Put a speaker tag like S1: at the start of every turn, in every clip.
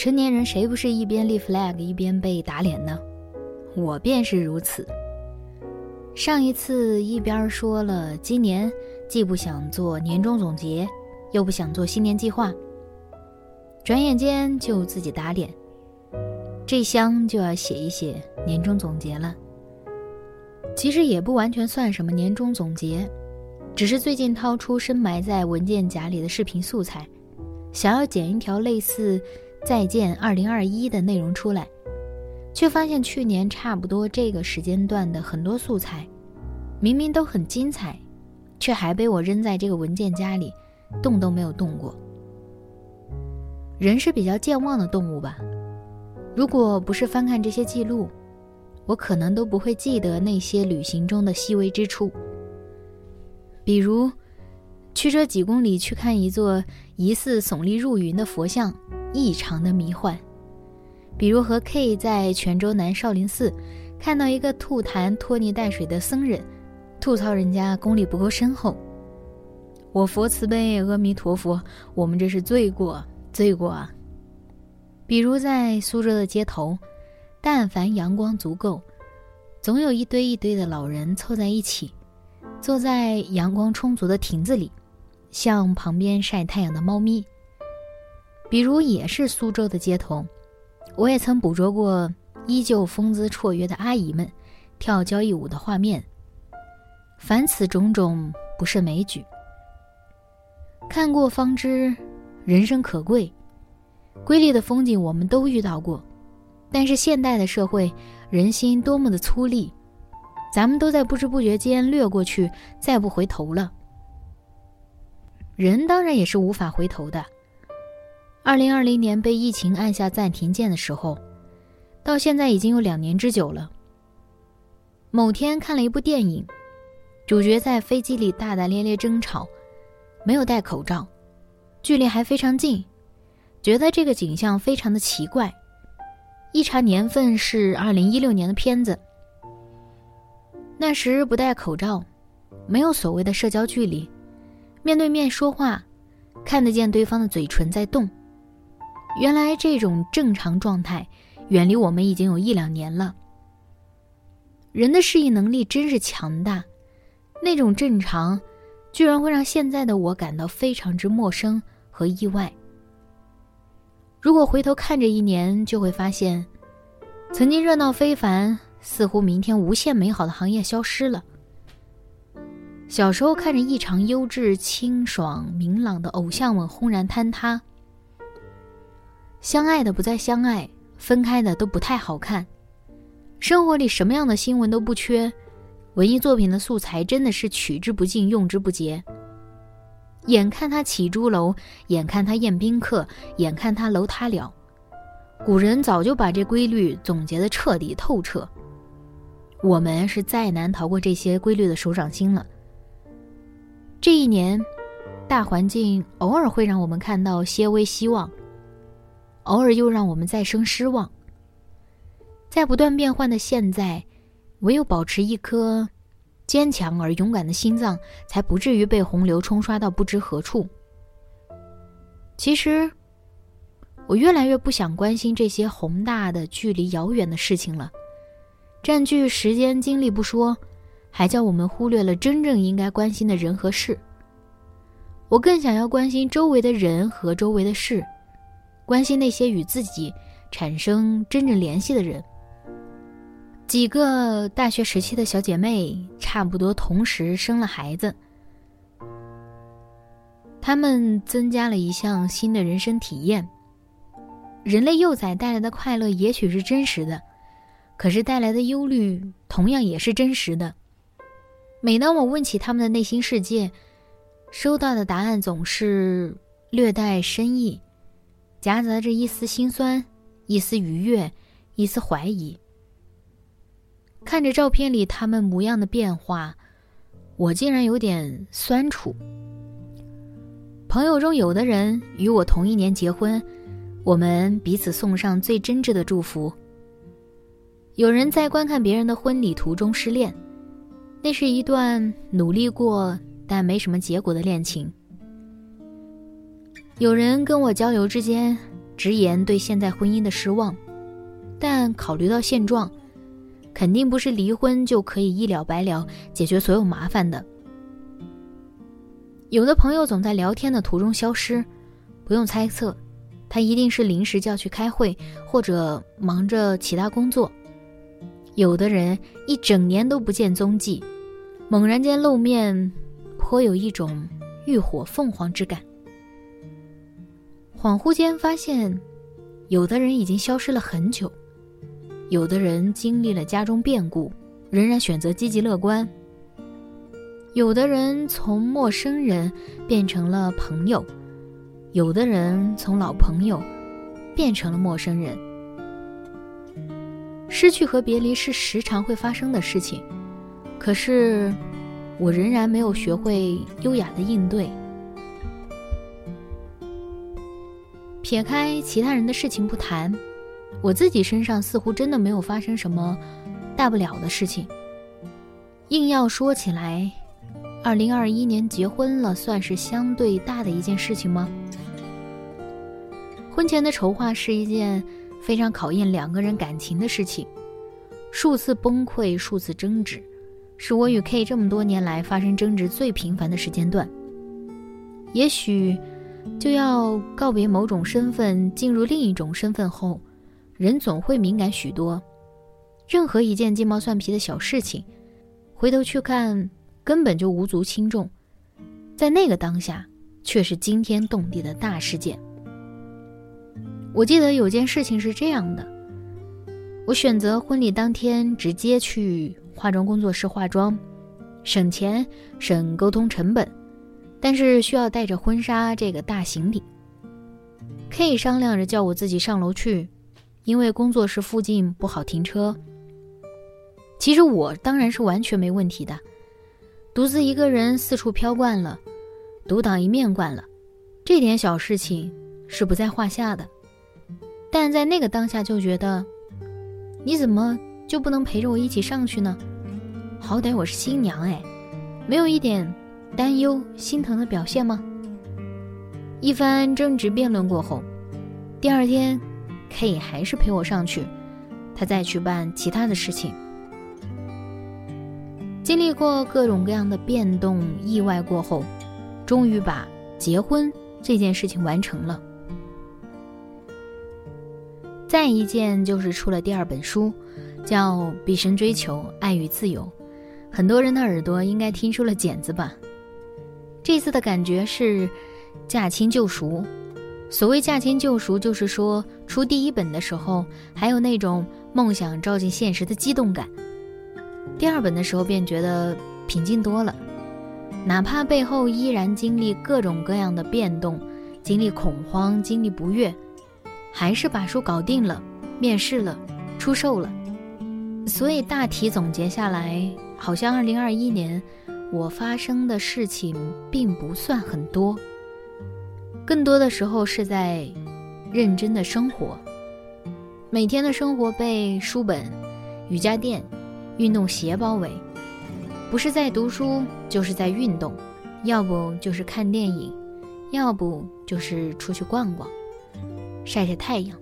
S1: 成年人谁不是一边立 flag 一边被打脸呢？我便是如此。上一次一边说了今年既不想做年终总结，又不想做新年计划，转眼间就自己打脸，这箱就要写一写年终总结了。其实也不完全算什么年终总结，只是最近掏出深埋在文件夹里的视频素材，想要剪一条类似。再见，二零二一的内容出来，却发现去年差不多这个时间段的很多素材，明明都很精彩，却还被我扔在这个文件夹里，动都没有动过。人是比较健忘的动物吧？如果不是翻看这些记录，我可能都不会记得那些旅行中的细微之处，比如，驱车几公里去看一座疑似耸立入云的佛像。异常的迷幻，比如和 K 在泉州南少林寺看到一个吐痰拖泥带水的僧人，吐槽人家功力不够深厚。我佛慈悲，阿弥陀佛，我们这是罪过，罪过啊！比如在苏州的街头，但凡阳光足够，总有一堆一堆的老人凑在一起，坐在阳光充足的亭子里，像旁边晒太阳的猫咪。比如也是苏州的街头，我也曾捕捉过依旧风姿绰约的阿姨们跳交谊舞的画面。凡此种种，不胜枚举。看过方知，人生可贵。瑰丽的风景我们都遇到过，但是现代的社会，人心多么的粗粝，咱们都在不知不觉间掠过去，再不回头了。人当然也是无法回头的。二零二零年被疫情按下暂停键的时候，到现在已经有两年之久了。某天看了一部电影，主角在飞机里大大咧咧争吵，没有戴口罩，距离还非常近，觉得这个景象非常的奇怪。一查年份是二零一六年的片子，那时不戴口罩，没有所谓的社交距离，面对面说话，看得见对方的嘴唇在动。原来这种正常状态，远离我们已经有一两年了。人的适应能力真是强大，那种正常，居然会让现在的我感到非常之陌生和意外。如果回头看这一年，就会发现，曾经热闹非凡，似乎明天无限美好的行业消失了。小时候看着异常优质、清爽、明朗的偶像们轰然坍塌。相爱的不再相爱，分开的都不太好看。生活里什么样的新闻都不缺，文艺作品的素材真的是取之不尽，用之不竭。眼看他起朱楼，眼看他宴宾客，眼看他楼塌了。古人早就把这规律总结的彻底透彻。我们是再难逃过这些规律的手掌心了。这一年，大环境偶尔会让我们看到些微希望。偶尔又让我们再生失望。在不断变换的现在，唯有保持一颗坚强而勇敢的心脏，才不至于被洪流冲刷到不知何处。其实，我越来越不想关心这些宏大的、距离遥远的事情了，占据时间精力不说，还叫我们忽略了真正应该关心的人和事。我更想要关心周围的人和周围的事。关心那些与自己产生真正联系的人。几个大学时期的小姐妹，差不多同时生了孩子，她们增加了一项新的人生体验。人类幼崽带来的快乐，也许是真实的，可是带来的忧虑同样也是真实的。每当我问起他们的内心世界，收到的答案总是略带深意，夹杂着一丝心酸、一丝愉悦、一丝怀疑。看着照片里他们模样的变化，我竟然有点酸楚。朋友中有的人与我同一年结婚，我们彼此送上最真挚的祝福。有人在观看别人的婚礼途中失恋，那是一段努力过但没什么结果的恋情。有人跟我交流之间直言对现在婚姻的失望，但考虑到现状，肯定不是离婚就可以一了百了解决所有麻烦的。有的朋友总在聊天的途中消失，不用猜测，他一定是临时叫去开会或者忙着其他工作。有的人一整年都不见踪迹，猛然间露面，颇有一种浴火凤凰之感。恍惚间发现，有的人已经消失了很久，有的人经历了家中变故，仍然选择积极乐观。有的人从陌生人变成了朋友，有的人从老朋友变成了陌生人。失去和别离是时常会发生的事情，可是我仍然没有学会优雅的应对。撇开其他人的事情不谈，我自己身上似乎真的没有发生什么大不了的事情。硬要说起来，二零二一年结婚了，算是相对大的一件事情吗？婚前的筹划是一件。非常考验两个人感情的事情，数次崩溃，数次争执，是我与 K 这么多年来发生争执最频繁的时间段。也许，就要告别某种身份，进入另一种身份后，人总会敏感许多。任何一件鸡毛蒜皮的小事情，回头去看，根本就无足轻重，在那个当下，却是惊天动地的大事件。我记得有件事情是这样的：我选择婚礼当天直接去化妆工作室化妆，省钱省沟通成本，但是需要带着婚纱这个大行李。K 商量着叫我自己上楼去，因为工作室附近不好停车。其实我当然是完全没问题的，独自一个人四处飘惯了，独当一面惯了，这点小事情是不在话下的。但在那个当下就觉得，你怎么就不能陪着我一起上去呢？好歹我是新娘哎，没有一点担忧心疼的表现吗？一番争执辩论过后，第二天，K 还是陪我上去，他再去办其他的事情。经历过各种各样的变动意外过后，终于把结婚这件事情完成了。再一件就是出了第二本书，叫《毕生追求爱与自由》，很多人的耳朵应该听出了茧子吧？这次的感觉是驾轻就熟。所谓驾轻就熟，就是说出第一本的时候还有那种梦想照进现实的激动感，第二本的时候便觉得平静多了。哪怕背后依然经历各种各样的变动，经历恐慌，经历不悦。还是把书搞定了，面试了，出售了，所以大体总结下来，好像二零二一年我发生的事情并不算很多，更多的时候是在认真的生活，每天的生活被书本、瑜伽垫、运动鞋包围，不是在读书就是在运动，要不就是看电影，要不就是出去逛逛。晒晒太阳，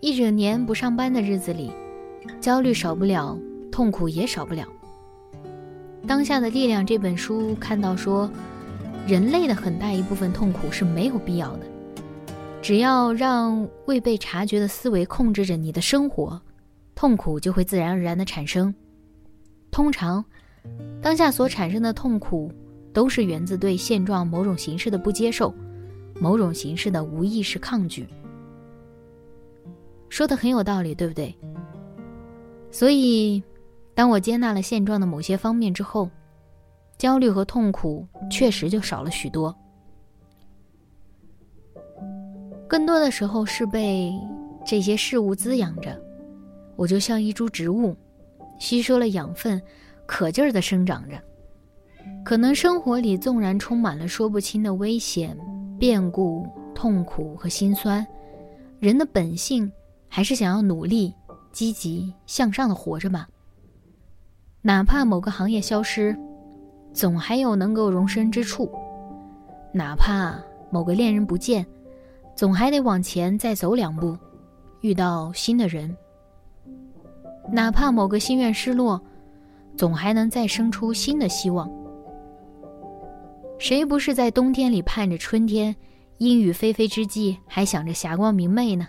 S1: 一整年不上班的日子里，焦虑少不了，痛苦也少不了。当下的力量这本书看到说，人类的很大一部分痛苦是没有必要的，只要让未被察觉的思维控制着你的生活，痛苦就会自然而然的产生。通常，当下所产生的痛苦，都是源自对现状某种形式的不接受。某种形式的无意识抗拒，说的很有道理，对不对？所以，当我接纳了现状的某些方面之后，焦虑和痛苦确实就少了许多。更多的时候是被这些事物滋养着，我就像一株植物，吸收了养分，可劲儿的生长着。可能生活里纵然充满了说不清的危险、变故、痛苦和心酸，人的本性还是想要努力、积极向上的活着吧。哪怕某个行业消失，总还有能够容身之处；哪怕某个恋人不见，总还得往前再走两步，遇到新的人；哪怕某个心愿失落，总还能再生出新的希望。谁不是在冬天里盼着春天，阴雨霏霏之际还想着霞光明媚呢？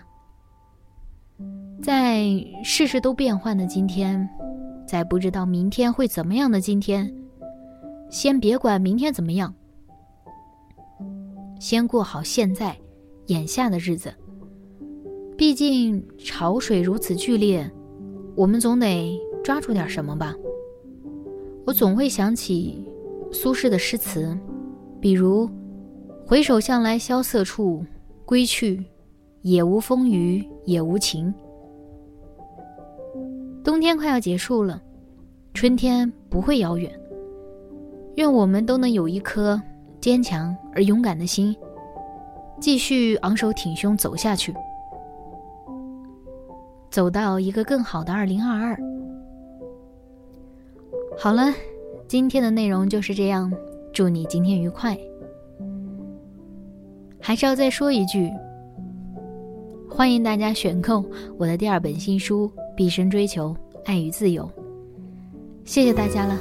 S1: 在事事都变幻的今天，在不知道明天会怎么样的今天，先别管明天怎么样，先过好现在、眼下的日子。毕竟潮水如此剧烈，我们总得抓住点什么吧。我总会想起苏轼的诗词。比如，回首向来萧瑟处，归去，也无风雨也无晴。冬天快要结束了，春天不会遥远。愿我们都能有一颗坚强而勇敢的心，继续昂首挺胸走下去，走到一个更好的二零二二。好了，今天的内容就是这样。祝你今天愉快。还是要再说一句，欢迎大家选购我的第二本新书《毕生追求爱与自由》。谢谢大家了。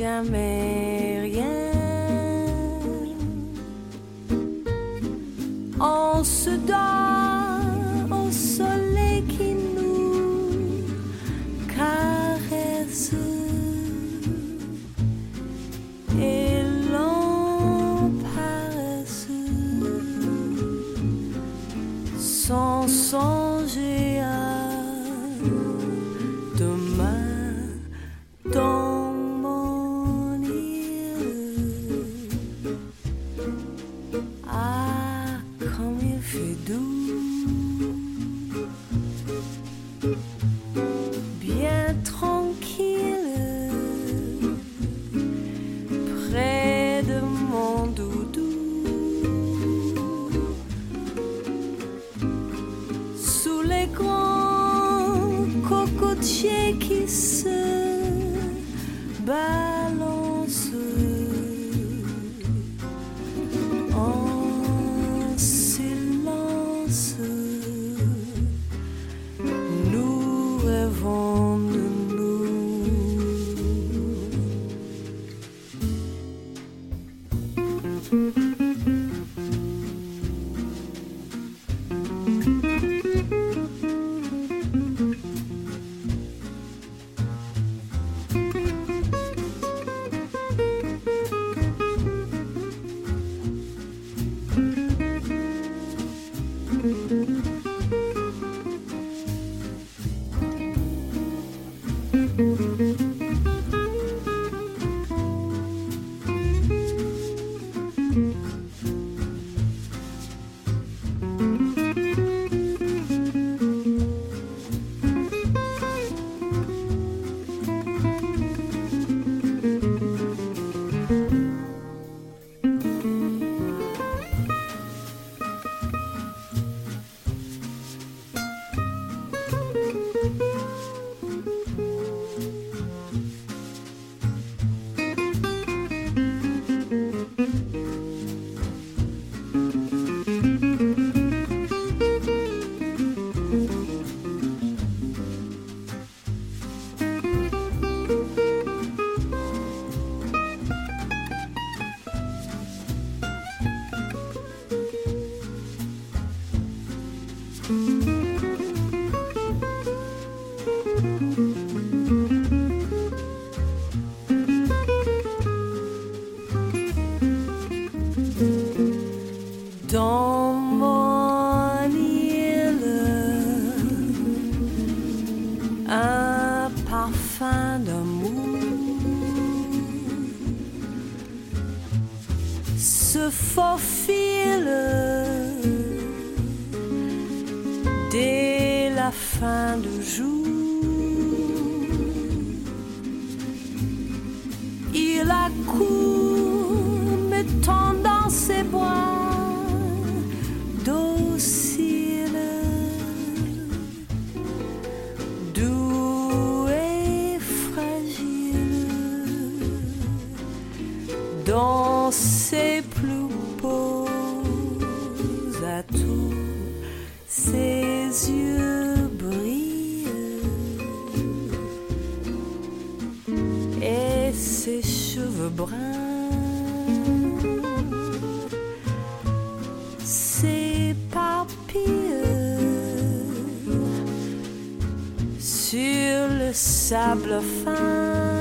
S2: jamais rien. Se donne cheveux bruns. Ses papilles sur le sable fin.